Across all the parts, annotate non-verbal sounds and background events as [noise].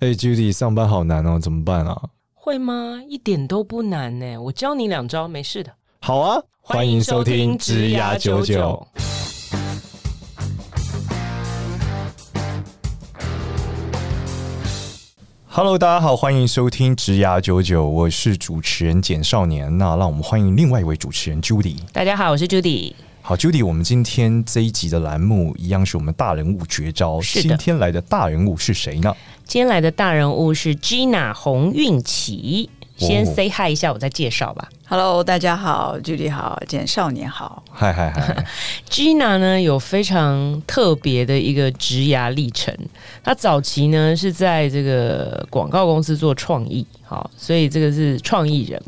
哎、hey，Judy，上班好难哦，怎么办啊？会吗？一点都不难呢，我教你两招，没事的。好啊，欢迎收听职涯九九。Hello，大家好，欢迎收听职涯九九，我是主持人简少年。那让我们欢迎另外一位主持人 Judy。大家好，我是 Judy。好，Judy，我们今天这一集的栏目一样是我们大人物绝招。今天来的大人物是谁呢？今天来的大人物是 Gina 洪运琪。先 say hi 一下，我再介绍吧。Hello，大家好，Judy 好，简少年好。嗨嗨嗨。[laughs] Gina 呢有非常特别的一个职涯历程。她早期呢是在这个广告公司做创意，好，所以这个是创意人。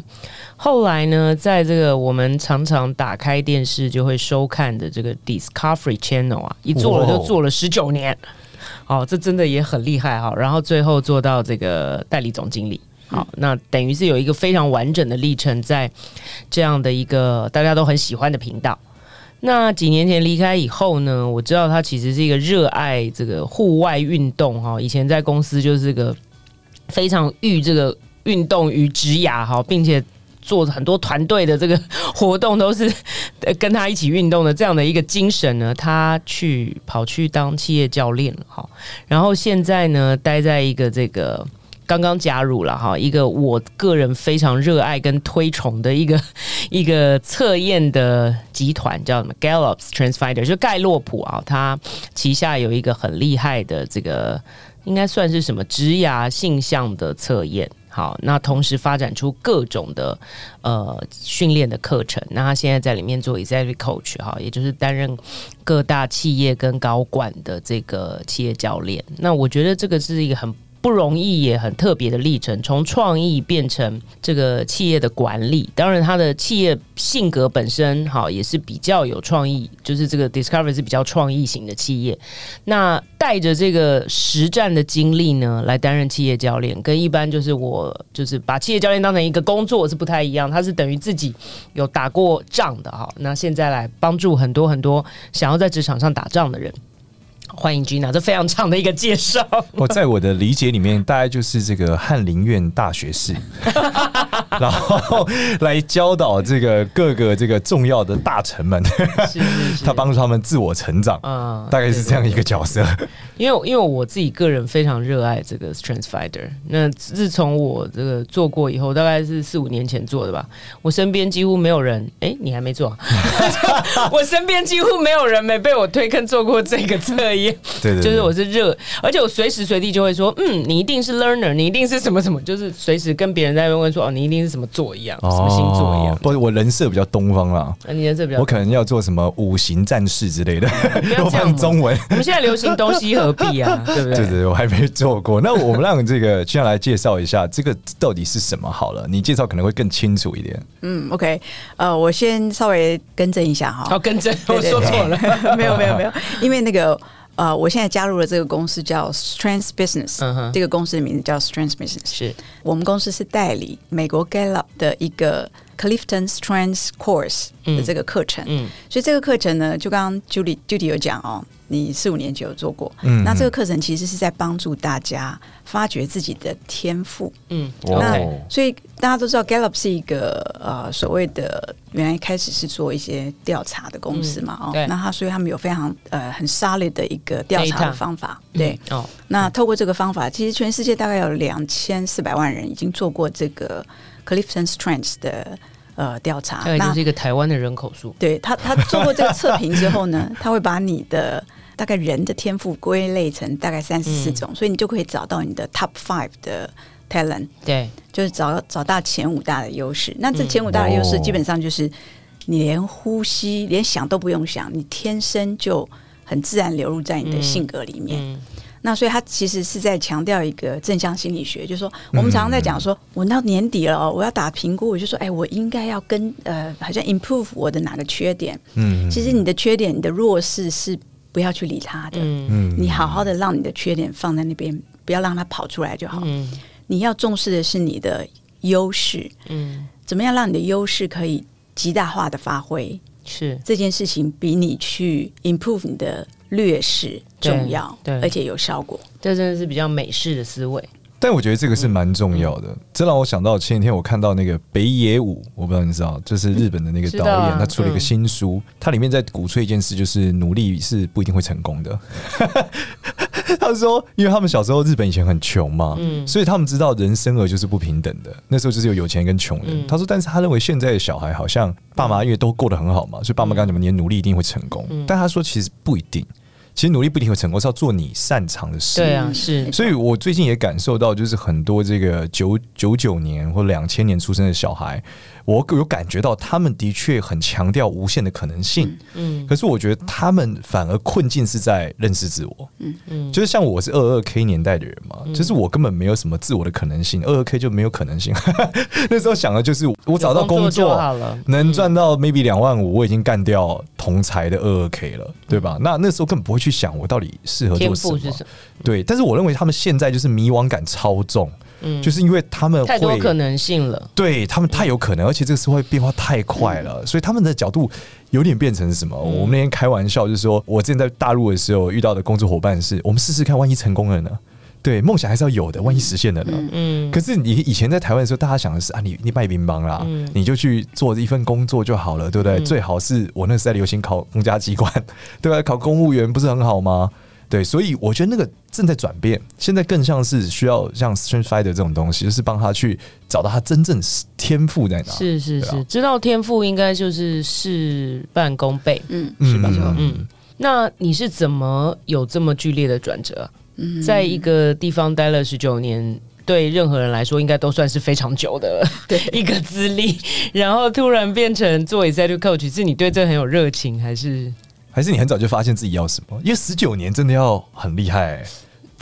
后来呢，在这个我们常常打开电视就会收看的这个 Discovery Channel 啊，一做了就做了十九年，哦，这真的也很厉害哈。然后最后做到这个代理总经理，好，那等于是有一个非常完整的历程，在这样的一个大家都很喜欢的频道。那几年前离开以后呢，我知道他其实是一个热爱这个户外运动哈，以前在公司就是个非常寓这个运动与职涯哈，并且。做很多团队的这个活动都是 [laughs] 跟他一起运动的这样的一个精神呢，他去跑去当企业教练了哈，然后现在呢，待在一个这个刚刚加入了哈，一个我个人非常热爱跟推崇的一个 [laughs] 一个测验的集团叫什么 Gallup TrendFinder，就盖洛普啊，他旗下有一个很厉害的这个应该算是什么职涯性向的测验。好，那同时发展出各种的呃训练的课程。那他现在在里面做 executive coach 哈，也就是担任各大企业跟高管的这个企业教练。那我觉得这个是一个很。不容易也很特别的历程，从创意变成这个企业的管理。当然，他的企业性格本身好也是比较有创意，就是这个 Discovery 是比较创意型的企业。那带着这个实战的经历呢，来担任企业教练，跟一般就是我就是把企业教练当成一个工作是不太一样。他是等于自己有打过仗的哈。那现在来帮助很多很多想要在职场上打仗的人。欢迎 Gina，这非常长的一个介绍。我在我的理解里面，大概就是这个翰林院大学士，[laughs] [laughs] 然后来教导这个各个这个重要的大臣们，是是 [laughs] 是他帮助他们自我成长，嗯，大概是这样一个角色。对对对，因为因为我自己个人非常热爱这个 Strength Finder，那自从我这个做过以后，大概是四五年前做的吧，我身边几乎没有人，哎，你还没做？[laughs] 我身边几乎没有人没被我推坑做过这个测验。对，对，对，就是我是热，而且我随时随地就会说，嗯，你一定是 learner，你一定是什么什么，就是随时跟别人在问问说，哦，你一定是什么座一样，哦、什么星座一样。不，我人设比较东方啦，你人设比较，我可能要做什么五行战士之类的，我放中文。我们现在流行东西合璧啊，[laughs] 对不对？对对，我还没做过。那我们让这个接下来介绍一下，这个到底是什么好了？你介绍可能会更清楚一点。嗯，OK，呃，我先稍微更正一下哈，好，更正，我说错了，[laughs] 没有没有没有，因为那个。呃，我现在加入了这个公司叫 Strengths Business，嗯，这个公司的名字叫 Strengths Business。是我们公司是代理美国 Gallup 的一个 Clifton Strengths Course 的这个课程。嗯，嗯，所以这个课程呢，就刚刚 Judy Judy 有讲哦，你四五年前有做过。嗯，那这个课程其实是在帮助大家发掘自己的天赋。嗯，那所以大家都知道 Gallup 是一个呃所谓的。原来一开始是做一些调查的公司嘛，哦、嗯，那他所以他们有非常呃很 solid 的一个调查的方法，对，哦，那透过这个方法，其实全世界大概有两千四百万人已经做过这个 Clifton Strengths 的呃调查，那就是一个台湾的人口数，对他他做过这个测评之后呢，[laughs] 他会把你的大概人的天赋归类成大概三十四种，嗯，所以你就可以找到你的 top five 的。talent 对，就是找找到前五大的优势。那这前五大的优势，基本上就是你连呼吸、连想都不用想，你天生就很自然流入在你的性格里面。嗯嗯、那所以他其实是在强调一个正向心理学，就是说我们常常在讲说，我到年底了，我要打评估，我就说，哎，我应该要跟呃，好像 improve 我的哪个缺点。嗯，其实你的缺点、你的弱势是不要去理他的。嗯，你好好的让你的缺点放在那边，不要让它跑出来就好。嗯。你要重视的是你的优势，嗯，怎么样让你的优势可以极大化的发挥？是这件事情比你去 improve 你的劣势重要，对，对，而且有效果。这真的是比较美式的思维。但我觉得这个是蛮重要的，这让我想到前几天我看到那个北野武，我不知道你知道，就是日本的那个导演，他出了一个新书，他里面在鼓吹一件事，就是努力是不一定会成功的。[laughs] 他说，因为他们小时候日本以前很穷嘛，所以他们知道人生而就是不平等的，那时候就是有有钱跟穷人。他说，但是他认为现在的小孩好像爸妈因为都过得很好嘛，所以爸妈刚讲，你努力一定会成功，但他说其实不一定。其实努力不一定会成功，是要做你擅长的事。对啊，是。所以我最近也感受到，就是很多这个九九九年或两千年出生的小孩。我有感觉到，他们的确很强调无限的可能性。嗯，可是我觉得他们反而困境是在认识自我。嗯嗯，就是像我是二二 K 年代的人嘛，就是我根本没有什么自我的可能性，二二 K 就没有可能性。[laughs] 那时候想的就是，我找到工作能赚到 maybe 两万五，我已经干掉同才的二二 K 了，对吧？那那时候根本不会去想我到底适合做什么。对，但是我认为他们现在就是迷惘感超重。嗯，就是因为他们太多可能性了，对他们太有可能，而且这个社会变化太快了，嗯、所以他们的角度有点变成什么？嗯、我们那天开玩笑就是说，我之前在大陆的时候遇到的工作伙伴是，我们试试看，万一成功了呢？对，梦想还是要有的，万一实现了呢？嗯，可是你以前在台湾的时候，大家想的是啊，你你卖乒乓啦，嗯、你就去做一份工作就好了，对不对？嗯、最好是我那时在流行考公家机关，[laughs] 对吧？考公务员不是很好吗？对，所以我觉得那个正在转变，现在更像是需要像 StrengthsFinder 这种东西，就是帮他去找到他真正天赋在哪。是是是，啊、知道天赋应该就是事半功倍，嗯，是吧？嗯，嗯，那你是怎么有这么剧烈的转折？嗯，在一个地方待了十九年，对任何人来说应该都算是非常久的 [laughs] 对一个资历，然后突然变成做 Executive Coach，是你对这很有热情，还是？还是你很早就发现自己要什么？因为十九年真的要很厉害、欸。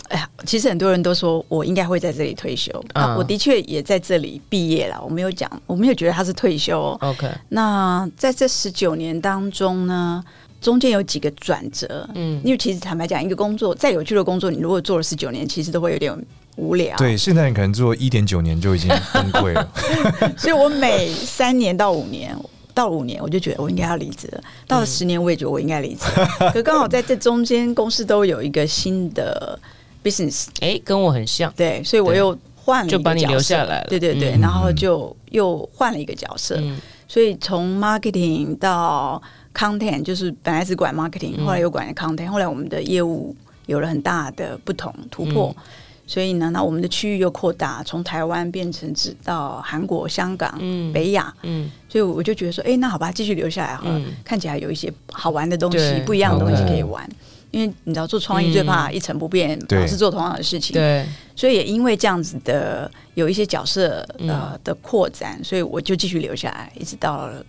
哎呀，其实很多人都说我应该会在这里退休、嗯、啊，我的确也在这里毕业了。我没有讲，我没有觉得他是退休。OK，那在这十九年当中呢，中间有几个转折。嗯，因为其实坦白讲，一个工作再有趣的工作，你如果做了十九年，其实都会有点无聊。对，现在你可能做一点九年就已经崩溃了。[laughs] 所以我每三年到五年。到五年，我就觉得我应该要离职了。到了十年，我也觉得我应该离职。[laughs] 可刚好在这中间，公司都有一个新的 business，哎，跟我很像。对，所以我又换了就把你留下来了。对对对，然后就又换了一个角色。所以从 marketing 到 content，就是本来是管 marketing，后来又管 content，后来我们的业务有了很大的不同突破。所以呢，那我们的区域又扩大，从台湾变成直到韩国、香港、嗯、北亚。嗯，所以我就觉得说，哎，那好吧，继续留下来好了。嗯、看起来有一些好玩的东西，不一样的东西可以玩。嗯、因为你知道，做创意最怕一成不变，老、嗯、是做同样的事情。对，所以也因为这样子的有一些角色呃的扩展，所以我就继续留下来，一直到了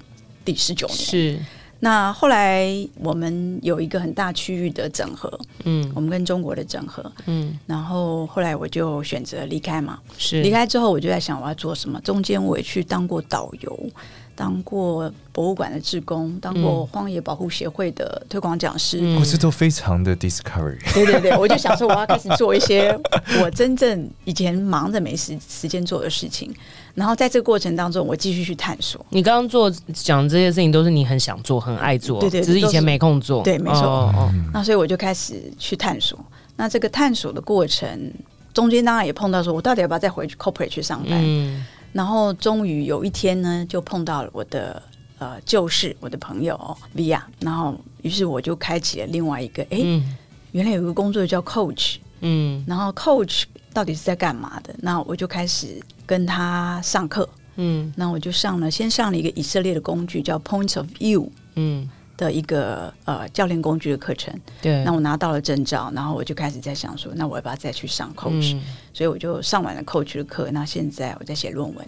第十九年。是。那后来我们有一个很大区域的整合，嗯，我们跟中国的整合，嗯，然后后来我就选择离开嘛，是。离开之后我就在想我要做什么，中间我也去当过导游。当过博物馆的志工，当过荒野保护协会的推广讲师，我这、嗯、都非常的 discovery。对对对，我就想说 [laughs] 我要开始做一些我真正以前忙着没时时间做的事情，然后在这个过程当中，我继续去探索。你刚刚做讲这些事情，都是你很想做、很爱做，对，对对，只是以前没空做。对，没错。哦哦，那所以我就开始去探索。那这个探索的过程中间，当然也碰到说，我到底要不要再回去 corporate 去上班？嗯。然后终于有一天呢，就碰到了我的呃旧识，我的朋友 Via，然后于是我就开启了另外一个，哎，嗯、原来有一个工作叫 Coach，嗯，然后 Coach 到底是在干嘛的？那我就开始跟他上课，嗯，那我就上了，先上了一个以色列的工具叫 Points of View，嗯。的一个呃教练工具的课程，对，那我拿到了证照，然后我就开始在想说，那我要不要再去上 coach？、嗯、所以我就上完了 coach 的课，那现在我在写论文，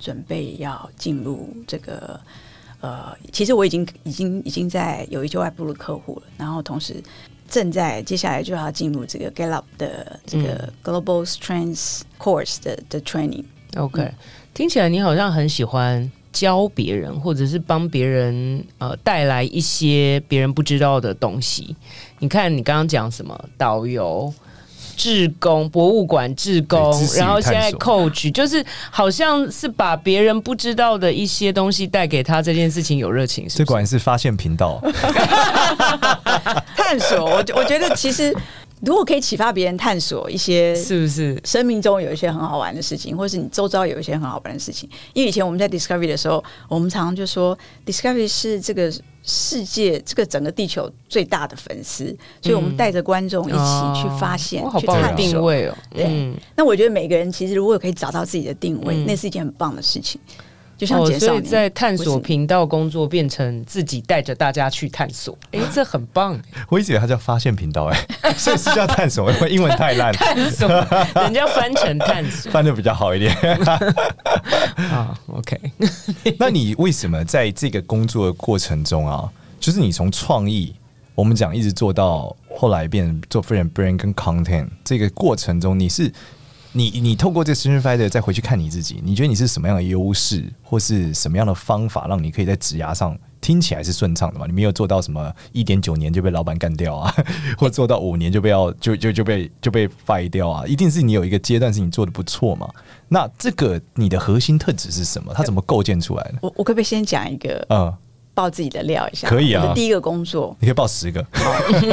准备要进入这个呃，其实我已经已经已经在有一些外部的客户了，然后同时正在接下来就要进入这个 Gallup 的这个 Global Strengths Course 的的 training。OK，、嗯、听起来你好像很喜欢。教别人，或者是帮别人，呃，带来一些别人不知道的东西。你看，你刚刚讲什么？导游、志工、博物馆志工，然后现在 coach，就是好像是把别人不知道的一些东西带给他，这件事情有热情是不是？这果然是发现频道，[laughs] [laughs] 探索。我我觉得其实如果可以启发别人探索一些，是不是生命中有一些很好玩的事情，或者是你周遭有一些很好玩的事情？因为以前我们在 Discovery 的时候，我们常常就说 Discovery 是这个世界、这个整个地球最大的粉丝，所以我们带着观众一起去发现、嗯哦、去探索定位哦。对，嗯、那我觉得每个人其实如果可以找到自己的定位，嗯、那是一件很棒的事情。就像、哦、所以在探索频道工作变成自己带着大家去探索，哎、欸，这很棒。我一直以为它叫发现频道，哎，[laughs] 所以是叫探索，因 [laughs] 为英文太烂。探索，[laughs] 人家翻成探索，翻的比较好一点。啊，OK。那你为什么在这个工作的过程中啊，就是你从创意，我们讲一直做到后来变做 friend brand 跟 content 这个过程中，你是？你你透过这个 Stretch Finder 再回去看你自己，你觉得你是什么样的优势，或是什么样的方法，让你可以在职涯上听起来是顺畅的嘛？你没有做到什么一点九年就被老板干掉啊，[laughs] 或做到五年就被要就就就被就被 fire 掉啊？一定是你有一个阶段是你做的不错嘛？那这个你的核心特质是什么？它怎么构建出来的？我我可不可以先讲一个？嗯，爆自己的料一下。可以啊。第一个工作，你可以报十个。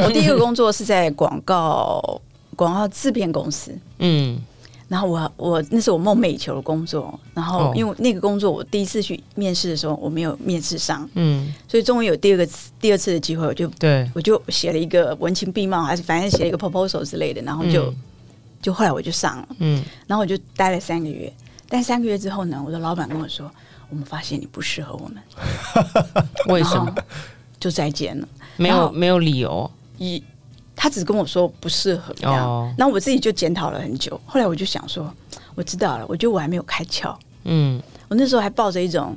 我第一个工作是在广告广告制片公司。嗯。然后我我那是我梦寐以求的工作，然后因为那个工作我第一次去面试的时候我没有面试上，嗯，所以终于有第二个第二次的机会，我就对。我就写了一个文情并茂，还是反正写了一个 proposal 之类的，然后就、嗯、就后来我就上了，嗯，然后我就待了三个月，但三个月之后呢，我的老板跟我说，我们发现你不适合我们，[laughs] 为什么？就再见了，没有没有理由。一。他只跟我说不适合这样，然后我自己就检讨了很久。后来我就想说，我知道了，我觉得我还没有开窍。嗯，我那时候还抱着一种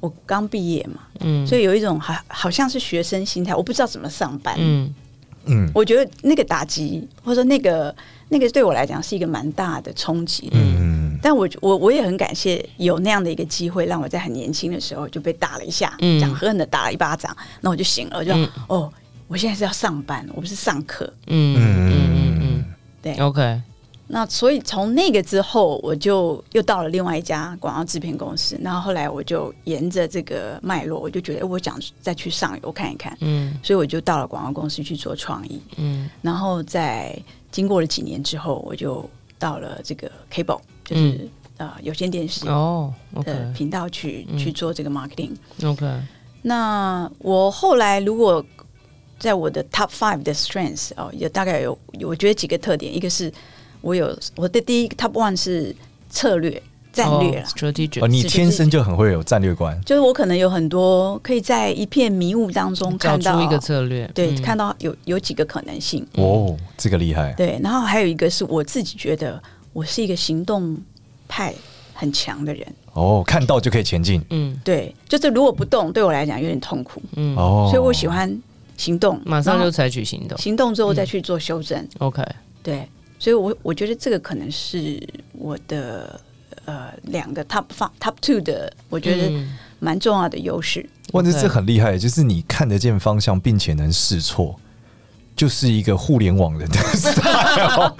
我刚毕业嘛，嗯，所以有一种好好像是学生心态，我不知道怎么上班。嗯嗯，我觉得那个打击或者说那个那个对我来讲是一个蛮大的冲击。嗯，但我我我也很感谢有那样的一个机会，让我在很年轻的时候就被打了一下，嗯，这样狠狠的打了一巴掌，那我就醒了，我就哦。我现在是要上班，我不是上课。嗯嗯嗯嗯，对，OK。那所以从那个之后，我就又到了另外一家广告制片公司。然后后来我就沿着这个脉络，我就觉得我想再去上游看一看。嗯，所以我就到了广告公司去做创意。嗯，然后在经过了几年之后，我就到了这个 Cable，就是、嗯、呃有线电视哦的频道去、哦 okay、去做这个 marketing。OK。那我后来如果在我的 top five 的 strengths 哦，有大概有，我觉得几个特点，一个是我有我的第一个 top one 是策略战略了哦，你天生就很会有战略观，就是我可能有很多可以在一片迷雾当中看到一个策略，对，看到有有几个可能性，哦，这个厉害，对，然后还有一个是我自己觉得我是一个行动派很强的人，哦，看到就可以前进，嗯，对，就是如果不动对我来讲有点痛苦，嗯，哦，所以我喜欢。行动，马上就采取行动，行动之后再去做修正。OK，对，所以我我觉得这个可能是我的呃两个 top five top two 的，我觉得蛮重要的优势。哇，这是很厉害，就是你看得见方向，并且能试错，就是一个互联网人的 [laughs] style。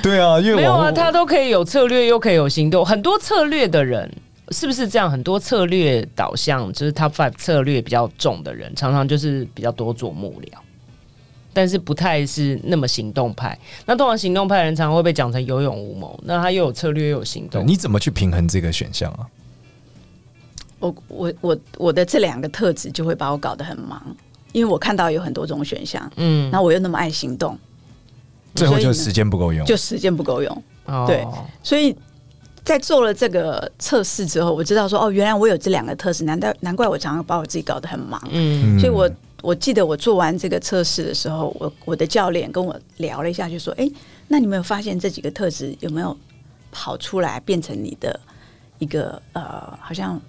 对啊，因为没有啊，他都可以有策略，又可以有行动，很多策略的人。是不是这样？很多策略导向，就是 top five 策略比较重的人，常常就是比较多做幕僚，但是不太是那么行动派。那通常行动派的人，常常会被讲成有勇无谋。那他又有策略又有行动，你怎么去平衡这个选项啊？我我我我的这两个特质就会把我搞得很忙，因为我看到有很多种选项，嗯，那我又那么爱行动，最后就时间不够用，就时间不够用，哦，对，所以。在做了这个测试之后，我知道说哦，原来我有这两个特质，难道难怪我常常把我自己搞得很忙。嗯，所以我我记得我做完这个测试的时候，我我的教练跟我聊了一下，就说：“哎，那你没有发现这几个特质有没有跑出来，变成你的一个呃，好像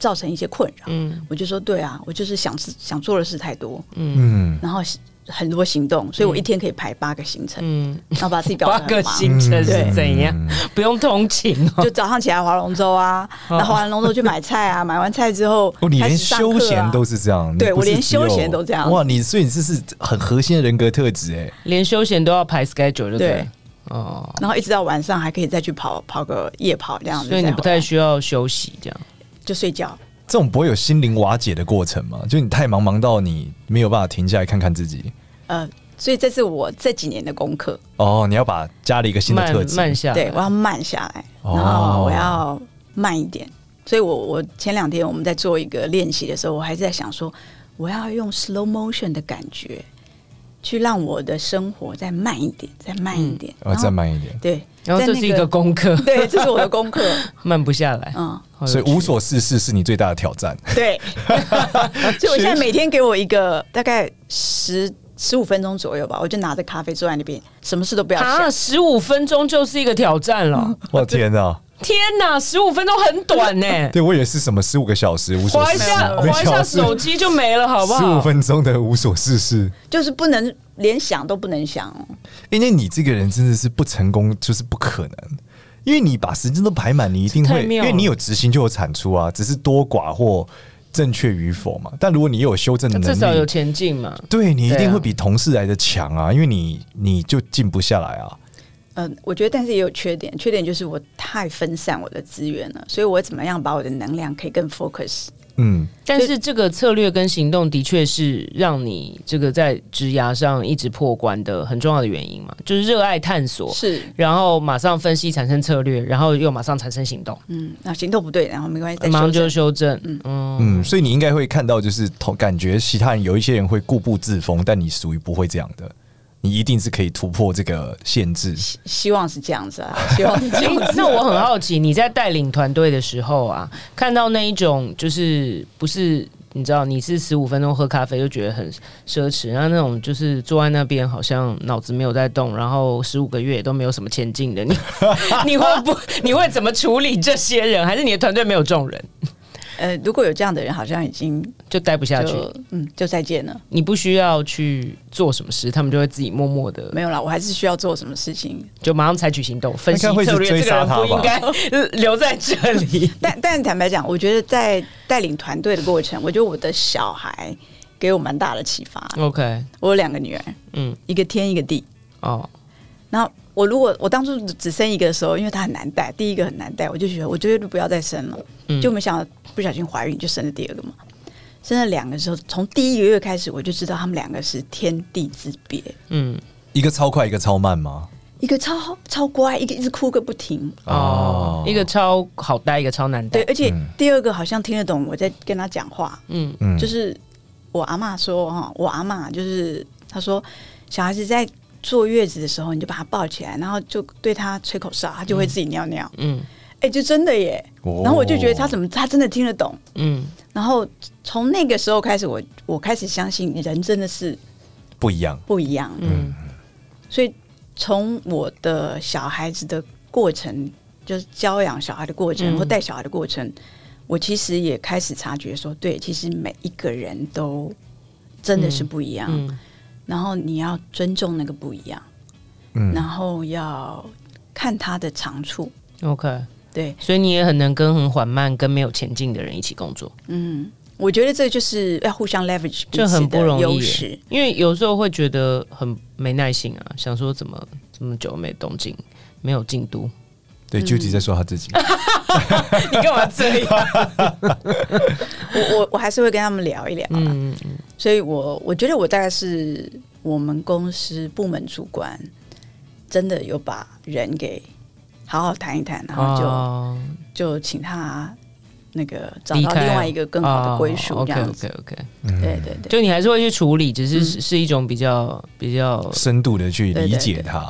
造成一些困扰？”嗯，我就说：“对啊，我就是想想做的事太多。”嗯，然后。很多行动，所以我一天可以排八个行程，嗯，然后把自己搞。八个行程是怎样？嗯、不用通勤、哦，就早上起来划龙舟啊，然后划完龙舟去买菜啊，[laughs] 买完菜之后，哦，你连休闲都是这样，对我连休闲都这样。哇，你所以你这是很核心的人格特质哎，连休闲都要排 schedule 对，对。哦，然后一直到晚上还可以再去跑跑个夜跑这样子，所以你不太需要休息，这样。就睡觉。这种不会有心灵瓦解的过程吗？就你太忙，忙到你没有办法停下来看看自己。呃，所以这是我这几年的功课。哦，你要把加了一个新的特质，慢下来，对，我要慢下来，然后我要慢一点。所以我我前两天我们在做一个练习的时候，我还是在想说，我要用 slow motion 的感觉。去让我的生活再慢一点，再慢一点，嗯、然后再慢一点。对，然后这是一个功课，[laughs] 对，这是我的功课，[laughs] 慢不下来。嗯，所以无所事事是你最大的挑战。对，[laughs] 所以我现在每天给我一个大概十十五分钟左右吧，我就拿着咖啡坐在那边，什么事都不要想。啊，十五分钟就是一个挑战了。[laughs] 我天哪！天呐，十五分钟很短呢。[laughs] 对，我以为是什么十五个小时无所事事，滑一下滑一下手机就没了，好不好？十五分钟的无所事事，就是不能连想都不能想。因为你这个人真的是不成功就是不可能，因为你把时间都排满，你一定会，因为你有执行就有产出啊，只是多寡或正确与否嘛。但如果你有修正的能力，至少有前进嘛。对，你一定会比同事来的强啊，因为你你就静不下来啊。嗯、呃，我觉得，但是也有缺点，缺点就是我太分散我的资源了，所以我怎么样把我的能量可以更 focus？嗯，但是这个策略跟行动的确是让你这个在职涯上一直破关的很重要的原因嘛，就是热爱探索，是，然后马上分析产生策略，然后又马上产生行动，嗯，那行动不对，然后没关系，马上就修正，嗯。嗯，嗯，所以你应该会看到，就是同感觉其他人有一些人会固步自封，但你属于不会这样的。你一定是可以突破这个限制，希望是这样子啊，[laughs] 希望是这样子。那我很好奇，你在带领团队的时候啊，看到那一种就是不是你知道你是十五分钟喝咖啡就觉得很奢侈，然后那种就是坐在那边好像脑子没有在动，然后十五个月都没有什么前进的，你 [laughs] 你会不你会怎么处理这些人？还是你的团队没有这种人？呃，如果有这样的人，好像已经就待不下去，嗯，就再见了。你不需要去做什么事，他们就会自己默默的。没有啦，我还是需要做什么事情，就马上采取行动，分析策略。这个人不应该 [laughs] 留在这里。[laughs] 但但坦白讲，我觉得在带领团队的过程，我觉得我的小孩给我蛮大的启发。OK，我有两个女儿，嗯，一个天，一个地。哦，然后我如果我当初只生一个的时候，因为她很难带，第一个很难带，我就觉得我绝对不要再生了，嗯，就没想到。不小心怀孕就生了第二个嘛，生了两个时候，从第一个月开始我就知道他们两个是天地之别。嗯，一个超快，一个超慢吗？一个超超乖，一个一直哭个不停。哦，一个超好带，一个超难带。对，而且第二个好像听得懂我在跟他讲话。嗯嗯，就是我阿妈说哈，我阿妈就是她说小孩子在坐月子的时候，你就把他抱起来，然后就对他吹口哨，他就会自己尿尿。嗯。嗯哎、欸，就真的耶！然后我就觉得他怎么，他真的听得懂。嗯，然后从那个时候开始我，我我开始相信人真的是不一样，不一样。嗯，所以从我的小孩子的过程，就是教养小孩的过程，或带小孩的过程，我其实也开始察觉说，对，其实每一个人都真的是不一样。嗯，然后你要尊重那个不一样。嗯，然后要看他的长处。OK。对，所以你也很能跟很缓慢、跟没有前进的人一起工作。嗯，我觉得这就是要互相 leverage，这很不容易。因为有时候会觉得很没耐心啊，想说怎么这么久没动静，没有进度。对，Judy 在说他自己。[laughs] 你干嘛这样？[laughs] 我我我还是会跟他们聊一聊。嗯嗯。所以我我觉得我大概是我们公司部门主管，真的有把人给。好好谈一谈，然后就、哦、就请他那个找到另外一个更好的归属，这样子。哦、OK OK，, okay、嗯、对对对，就你还是会去处理，只是是一种比较、嗯、比较深度的去理解他。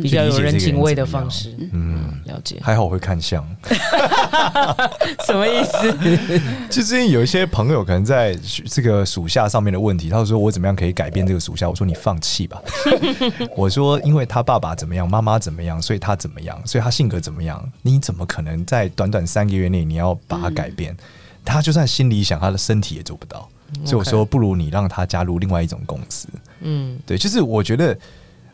比较有人情味的方式，嗯，了解。还好我会看相，[laughs] 什么意思？[laughs] 就最近有一些朋友可能在这个属下上面的问题，他说我怎么样可以改变这个属下？我说你放弃吧。[laughs] 我说因为他爸爸怎么样，妈妈怎么样，所以他怎么样，所以他性格怎么样？你怎么可能在短短三个月内你要把他改变？他就算心里想，他的身体也做不到。所以我说不如你让他加入另外一种公司。嗯，对，就是我觉得。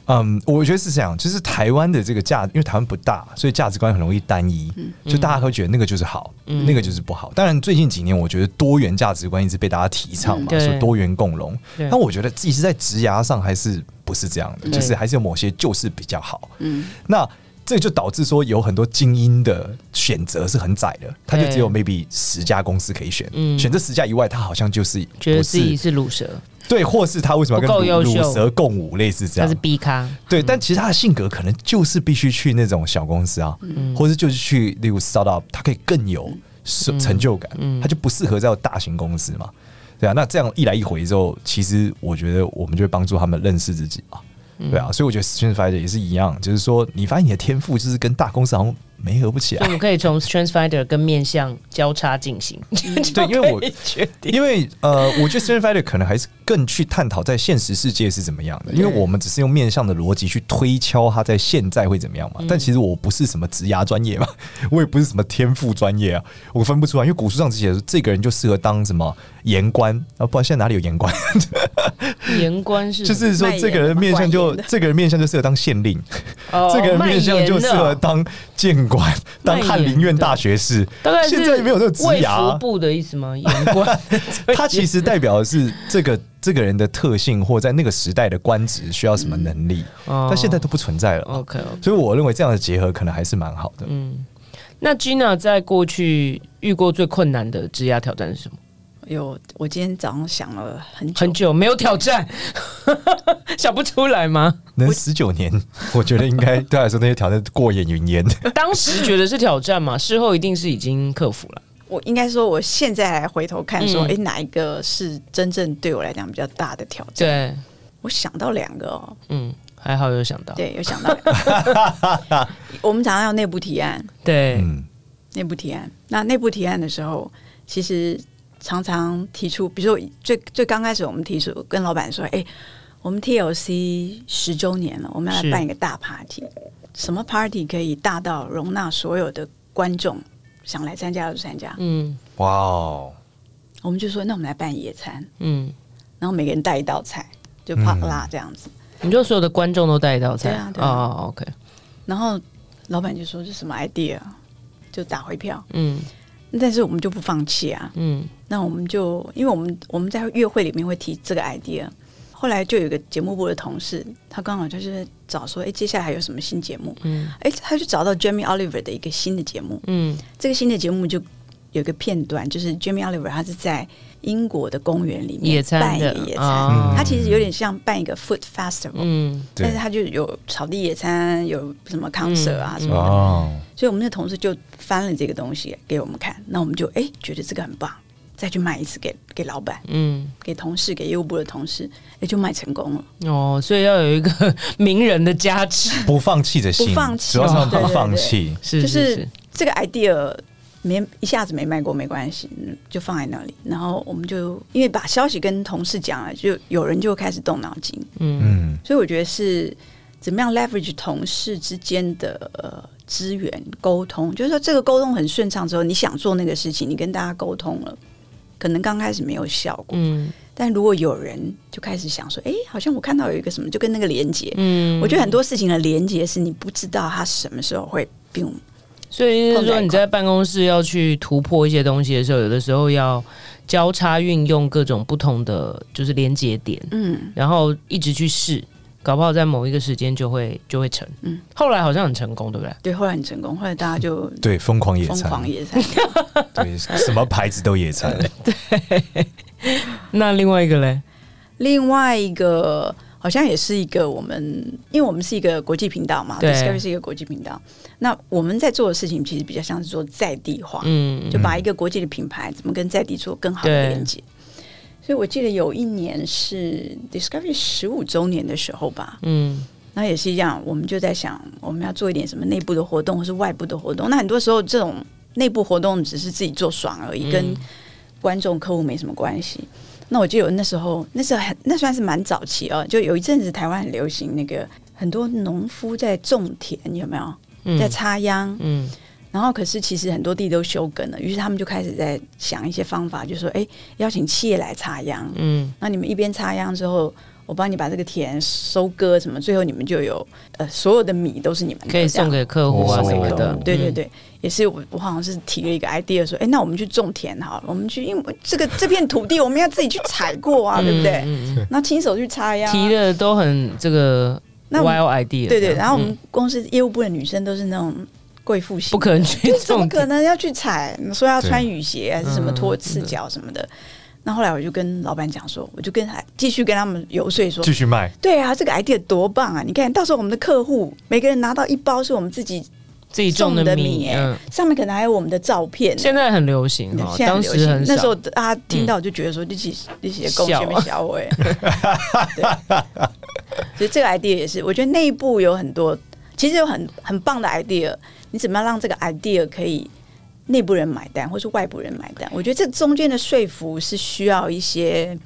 嗯，我觉得是这样，就是台湾的这个价，因为台湾不大，所以价值观很容易单一，嗯、就大家会觉得那个就是好，嗯、那个就是不好。当然，最近几年我觉得多元价值观一直被大家提倡嘛，说、嗯、多元共荣。但我觉得自己是，在职涯上还是不是这样的，就是还是有某些就是比较好。嗯，那这就导致说有很多精英的选择是很窄的，他就只有 maybe 十家公司可以选，嗯、选这十家以外，他好像就是觉得自己是鲁蛇，对，或是他为什么要跟鲁蛇共舞，类似这样，他是 B 咖，对，嗯、但其实他的性格可能就是必须去那种小公司啊，嗯、或是就是去例如 startup，他可以更有成就感，他就不适合在大型公司嘛，对啊，那这样一来一回之后，其实我觉得我们就会帮助他们认识自己啊。对啊，所以我觉得 StrengthsFinder 也是一样，就是说你发现你的天赋就是跟大公司好像没合不起来。我们可以从 StrengthsFinder 跟面向交叉进行。对，[laughs] 因为我因为呃，我觉得 StrengthsFinder 可能还是更去探讨在现实世界是怎么样的，因为我们只是用面向的逻辑去推敲它在现在会怎么样嘛。但其实我不是什么职涯专业嘛，[laughs] 我也不是什么天赋专业啊，我分不出来。因为古书上只写说这个人就适合当什么言官啊，不知道现在哪里有言官？[laughs] 言官是就是说这个人面相就 [laughs] 这个人面相就适合当县令，这个人面相就适合当谏官，当翰林院大学士。大概现在没有这个职涯部的意思吗？言官，他其实代表的是这个这个人的特性，或在那个时代的官职需要什么能力，但现在都不存在了。OK，所以我认为这样的结合可能还是蛮好的。嗯，那 Gina 在过去遇过最困难的职涯挑战是什么？有，我今天早上想了很久，很久没有挑战，[laughs] 想不出来吗？能十九年，[laughs] 我觉得应该对他来说那些挑战过眼云烟。当时觉得是挑战嘛，事后一定是已经克服了。我应该说，我现在来回头看，说，哎、嗯，哪一个是真正对我来讲比较大的挑战？对，我想到两个哦，嗯，还好有想到，对，有想到。[laughs] 我们常常要内部提案，对，嗯，内部提案。那内部提案的时候，其实。常常提出，比如说最最刚开始，我们提出跟老板说：“哎，我们 TLC 十周年了，我们要来办一个大 party。什么 party 可以大到容纳所有的观众想来参加就参加？”嗯，哇哦！我们就说：“那我们来办野餐。”嗯，然后每个人带一道菜，就啪啦这样子。你就所有的观众都带一道菜啊？对啊。哦，OK。然后老板就说：“这什么 idea？” 就打回票。嗯。但是我们就不放弃啊，嗯，那我们就因为我们我们在月会里面会提这个 idea，后来就有一个节目部的同事，他刚好就是找说，哎，接下来还有什么新节目？嗯，哎，他就找到 Jamie Oliver 的一个新的节目，嗯，这个新的节目就有一个片段，就是 Jamie Oliver 他是在英国的公园里面办一个野餐，哦、他其实有点像办一个 food festival，嗯，但是他就有草地野餐，有什么 concert 啊、嗯、什么的。哦。所以我们的同事就翻了这个东西给我们看，那我们就哎、欸、觉得这个很棒，再去卖一次给给老板，嗯，给同事，给业务部的同事，也就卖成功了。哦，所以要有一个 [laughs] 名人的加持，不放弃的心，不放弃，主要是不放弃，是。就是这个 idea 没一下子没卖过没关系，就放在那里。然后我们就因为把消息跟同事讲了，就有人就开始动脑筋，嗯。嗯，所以我觉得是怎么样 leverage 同事之间的。呃资源沟通，就是说这个沟通很顺畅之后，你想做那个事情，你跟大家沟通了，可能刚开始没有效果，嗯，但如果有人就开始想说，哎，好像我看到有一个什么，就跟那个连接，嗯，我觉得很多事情的连接是你不知道它什么时候会变，所以就是说你在办公室要去突破一些东西的时候，有的时候要交叉运用各种不同的就是连接点，嗯，然后一直去试。搞不好在某一个时间就会就会成，嗯，后来好像很成功，对不对？对，后来很成功，后来大家就 [laughs] 对疯狂野餐，疯狂野餐，[laughs] [laughs] 对，什么牌子都野餐。对，那另外一个嘞？另外一个好像也是一个我们，因为我们是一个国际频道嘛，对，Discovery 是一个国际频道。那我们在做的事情其实比较像是做在地化，嗯，就把一个国际的品牌怎么跟在地做更好的连接。所以我记得有一年是 Discovery 十五周年的时候吧，嗯，那也是一样，我们就在想我们要做一点什么内部的活动或是外部的活动。那很多时候这种内部活动只是自己做爽而已，跟观众客户没什么关系。那我记得那时候，那时候很那算是蛮早期哦，就有一阵子台湾很流行那个很多农夫在种田，有没有？在插秧，嗯。然后，可是其实很多地都休耕了，于是他们就开始在想一些方法，就说：“哎，邀请企业来插秧，嗯，那你们一边插秧之后，我帮你把这个田收割，什么，最后你们就有呃所有的米都是你们的，可以送给客户啊什么的。对对对，也是我我好像是提了一个 idea 说：哎，那我们去种田好了，我们去，因为这个这片土地我们要自己去采过啊，对不对？那亲手去插秧，提的都很这个。那 wild idea，对对。然后我们公司业务部的女生都是那种贵妇型，不可能去，怎么可能要去踩？说要穿雨鞋还是什么拖赤脚什么的。那后来我就跟老板讲说，我就跟他继续跟他们游说说，继续卖。对啊，这个 idea 多棒啊！你看到时候我们的客户每个人拿到一包是我们自己。自己种的米，嗯，上面可能还有我们的照片。现在很流行，现在很流行。那时候大家听到就觉得说，这些这些贡献小伟。所以这个 idea 也是，我觉得内部有很多，其实有很很棒的 idea。你怎么样让这个 idea 可以内部人买单，或是外部人买单？我觉得这中间的说服是需要一些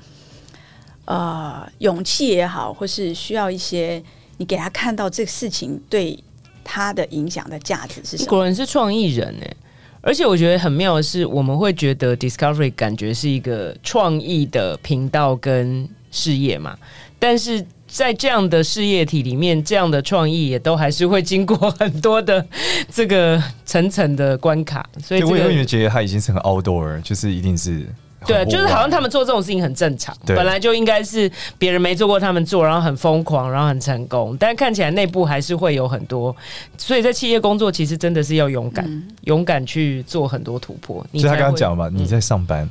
呃勇气也好，或是需要一些你给他看到这个事情对。他的影响的价值是什么？果然是创意人哎！而且我觉得很妙的是，我们会觉得 Discovery 感觉是一个创意的频道跟事业嘛，但是在这样的事业体里面，这样的创意也都还是会经过很多的这个层层的关卡，所以、这个、我永远觉得它已经是很 outdoor，就是一定是。对，就是好像他们做这种事情很正常，本来就应该是别人没做过，他们做，然后很疯狂，然后很成功。但看起来内部还是会有很多，所以在企业工作其实真的是要勇敢，嗯、勇敢去做很多突破。所以他刚刚讲嘛，你在上班，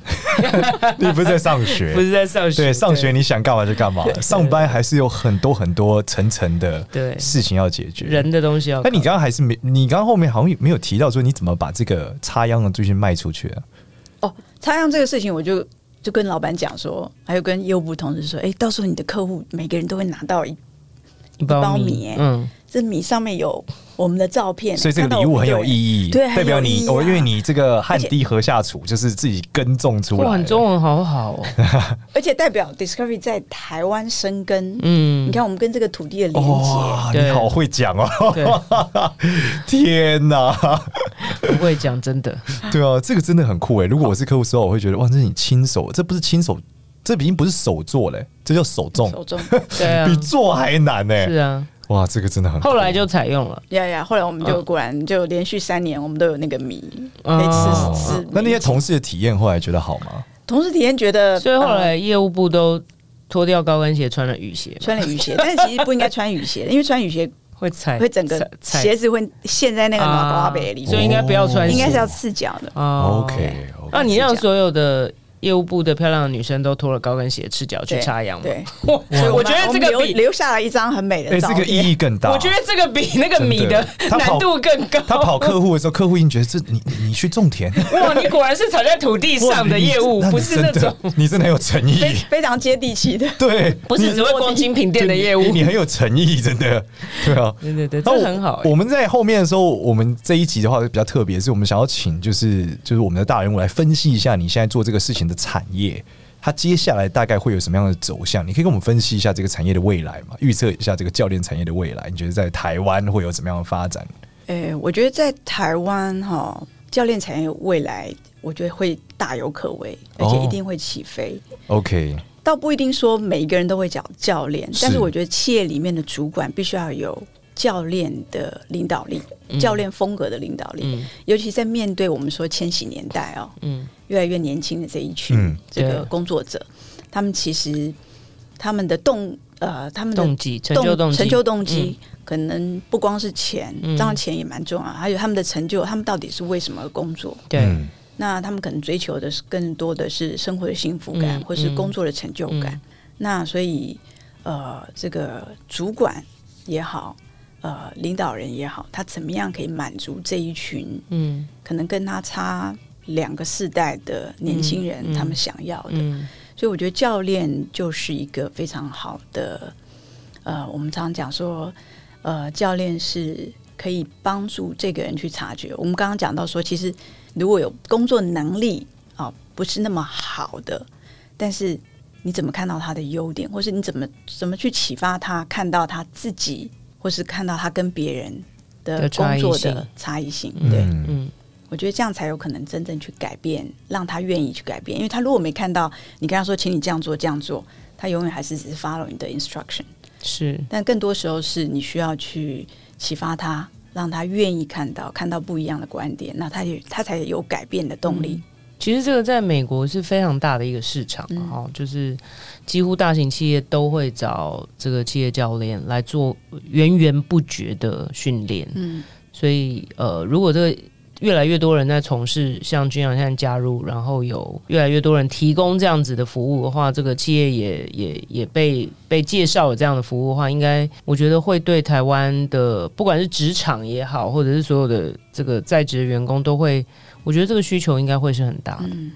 嗯、[laughs] 你不是在上学，[laughs] 不是在上学，对，上学你想干嘛就干嘛，上班还是有很多很多层层的对。事情要解决，人的东西要。那你刚刚还是没，你刚刚后面好像没有提到说你怎么把这个插秧的东西卖出去啊？哦，插秧这个事情，我就就跟老板讲说，还有跟业务部同事说，哎，到时候你的客户每个人都会拿到一一包米，嗯。这米上面有我们的照片，所以这个礼物很有意义，对，代表你，我因为你这个汗滴禾下土，就是自己耕种出来。哇，中文好好哦！[laughs] 而且代表 Discovery 在台湾生根，嗯，你看我们跟这个土地的连接，你好会讲哦！[laughs] 天哪，不会讲真的，对啊，这个真的很酷哎！如果我是客户时候，我会觉得哇，这是你亲手，这不是亲手，这已经不是手做嘞，这叫手种，手种，对啊，[laughs] 比做还难呢。是啊。哇，这个真的很。后来就采用了，呀呀，后来我们就果然就连续三年，我们都有那个米可以吃吃。那那些同事的体验后来觉得好吗？同事体验觉得，所以后来业务部都脱掉高跟鞋，穿了雨鞋，穿了雨鞋。但是其实不应该穿雨鞋，因为穿雨鞋会踩，会整个鞋子会陷在那个马瓜北里，所以应该不要穿，应该是要赤脚的。OK，那你让所有的。业务部的漂亮的女生都脱了高跟鞋，赤脚去插秧。对，[laughs] 我觉得这个比留下了一张很美的照片。这个意义更大。我觉得这个比那个米的难度更高。他跑客户的时候，客户已经觉得这你你去种田。哇，你果然是踩在土地上的业务，不是那种你真的很有诚意，非常接地气的。对，[laughs] 不是只会逛精品店的业务，你很有诚意，真的。[laughs] 对啊，对对对，这很好。我们在后面的时候，我们这一集的话比较特别，是我们想要请就是就是我们的大人物来分析一下你现在做这个事情的产业。它接下来大概会有什么样的走向？你可以跟我们分析一下这个产业的未来嘛？预测一下这个教练产业的未来，你觉得在台湾会有怎么样的发展？诶、欸，我觉得在台湾哈，教练产业未来，我觉得会大有可为，而且一定会起飞。哦、OK，倒不一定说每一个人都会讲教练，但是我觉得企业里面的主管必须要有教练的领导力，嗯、教练风格的领导力，嗯、尤其在面对我们说千禧年代哦。嗯。越来越年轻的这一群这个工作者，嗯、他们其实他们的动呃，他们的动机、成就动机、成就动机，嗯、可能不光是钱，当然钱也蛮重要，嗯、还有他们的成就，他们到底是为什么而工作？对，那他们可能追求的是更多的是生活的幸福感，嗯、或是工作的成就感。嗯、那所以呃，这个主管也好，呃，领导人也好，他怎么样可以满足这一群？嗯，可能跟他差。两个世代的年轻人，他们想要的，嗯、所以我觉得教练就是一个非常好的。呃，我们常常讲说，呃，教练是可以帮助这个人去察觉。我们刚刚讲到说，其实如果有工作能力啊、呃，不是那么好的，但是你怎么看到他的优点，或是你怎么怎么去启发他看到他自己，或是看到他跟别人的工作的差异性，对，嗯。嗯我觉得这样才有可能真正去改变，让他愿意去改变。因为他如果没看到你跟他说，请你这样做这样做，他永远还是只是 follow 你的 instruction。是，但更多时候是你需要去启发他，让他愿意看到看到不一样的观点，那他也他才有改变的动力。其实这个在美国是非常大的一个市场哈，嗯、就是几乎大型企业都会找这个企业教练来做源源不绝的训练。嗯，所以呃，如果这个越来越多人在从事，像君阳现在加入，然后有越来越多人提供这样子的服务的话，这个企业也也也被被介绍有这样的服务的话，应该我觉得会对台湾的不管是职场也好，或者是所有的这个在职的员工都会。我觉得这个需求应该会是很大的，嗯，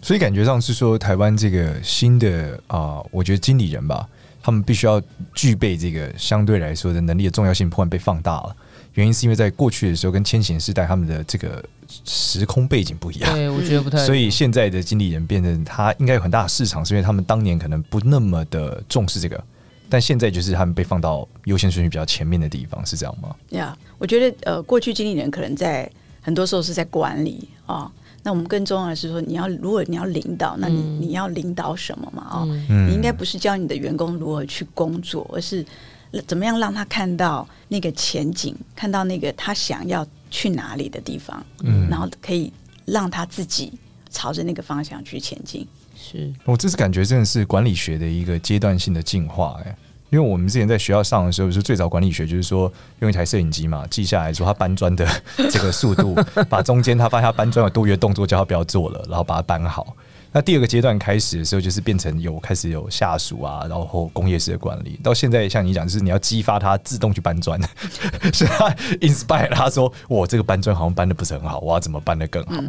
所以感觉上是说台湾这个新的啊、呃，我觉得经理人吧，他们必须要具备这个相对来说的能力的重要性，突然被放大了。原因是因为在过去的时候跟千禧世代他们的这个时空背景不一样，对，我觉得不太。所以现在的经理人变成他应该有很大的市场，是因为他们当年可能不那么的重视这个，但现在就是他们被放到优先顺序比较前面的地方，是这样吗？呀，yeah, 我觉得呃，过去经理人可能在。很多时候是在管理啊、哦，那我们更重要的是说，你要如果你要领导，那你你要领导什么嘛？啊、哦，嗯、你应该不是教你的员工如何去工作，而是怎么样让他看到那个前景，看到那个他想要去哪里的地方，嗯，然后可以让他自己朝着那个方向去前进。是，我这次感觉真的是管理学的一个阶段性的进化，哎。因为我们之前在学校上的时候，是最早管理学就是说用一台摄影机嘛，记下来说他搬砖的这个速度，把中间他发现他搬砖有多余的动作，叫他不要做了，然后把它搬好。那第二个阶段开始的时候，就是变成有开始有下属啊，然后工业式的管理。到现在像你讲，就是你要激发他自动去搬砖，[laughs] 是他 inspire 他说我这个搬砖好像搬的不是很好，我要怎么搬的更好？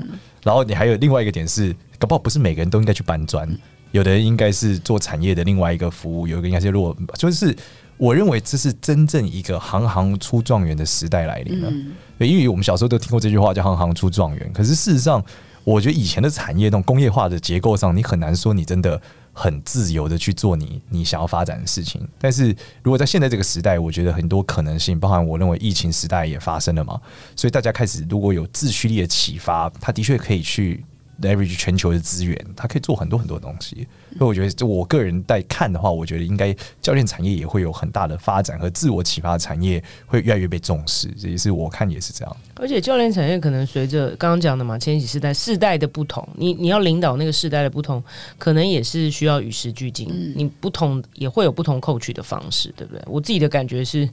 然后你还有另外一个点是，搞不好不是每个人都应该去搬砖。有的人应该是做产业的另外一个服务，有一个应该是弱，就是我认为这是真正一个行行出状元的时代来临了。嗯、因为我们小时候都听过这句话叫“行行出状元”，可是事实上，我觉得以前的产业那种工业化的结构上，你很难说你真的很自由的去做你你想要发展的事情。但是如果在现在这个时代，我觉得很多可能性，包含我认为疫情时代也发生了嘛，所以大家开始如果有自驱力的启发，他的确可以去。Leverage 全球的资源，它可以做很多很多东西。所以我觉得，就我个人在看的话，我觉得应该教练产业也会有很大的发展和自我启发的产业会越来越被重视。这也是我看也是这样。而且教练产业可能随着刚刚讲的嘛，千禧世代世代的不同，你你要领导那个世代的不同，可能也是需要与时俱进。嗯、你不同也会有不同 coach 的方式，对不对？我自己的感觉是，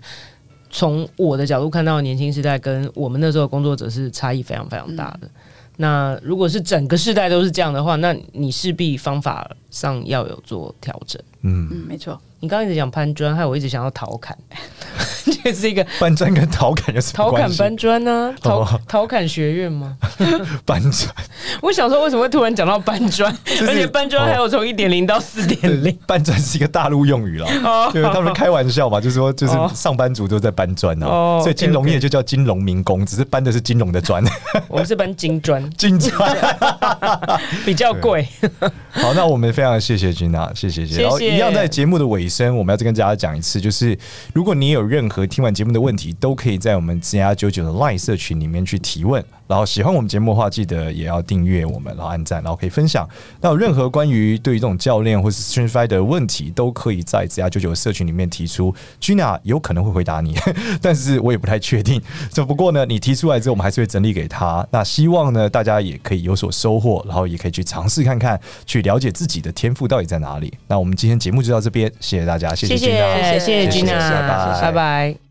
从我的角度看到年轻时代跟我们那时候的工作者是差异非常非常大的。嗯那如果是整个世代都是这样的话，那你势必方法上要有做调整。嗯嗯，没错。你刚刚一直讲攀砖，害我一直想要逃侃，[laughs] 这是一个搬砖跟陶侃有什么关系？陶侃搬砖呢？陶陶侃学院吗？搬砖。我想说，为什么会突然讲到搬砖？而且搬砖还有从一点零到四点零。搬砖是一个大陆用语了，对，他们开玩笑嘛，就是说，就是上班族都在搬砖哦。所以金融业就叫金融民工，只是搬的是金融的砖。我们是搬金砖，金砖 [laughs] 比较贵。好，那我们非常谢谢君娜，谢谢谢谢。然后一样在节目的尾声，我们要再跟大家讲一次，就是如果你有任何听完节目的问题，都可以在我们 ZR 九九的 LINE 社群里面去提问。然后喜欢我们节目的话，记得也要订阅我们，然后按赞，然后可以分享。那有任何关于对于这种教练或是 StrengthsFinder 的问题，都可以在职涯99的社群里面提出，Gina 有可能会回答你，[laughs] 但是我也不太确定。只不过呢，你提出来之后，我们还是会整理给他。那希望呢，大家也可以有所收获，然后也可以去尝试看看，去了解自己的天赋到底在哪里。那我们今天节目就到这边，谢谢大家，谢谢 Gina，谢谢 Gina，拜拜。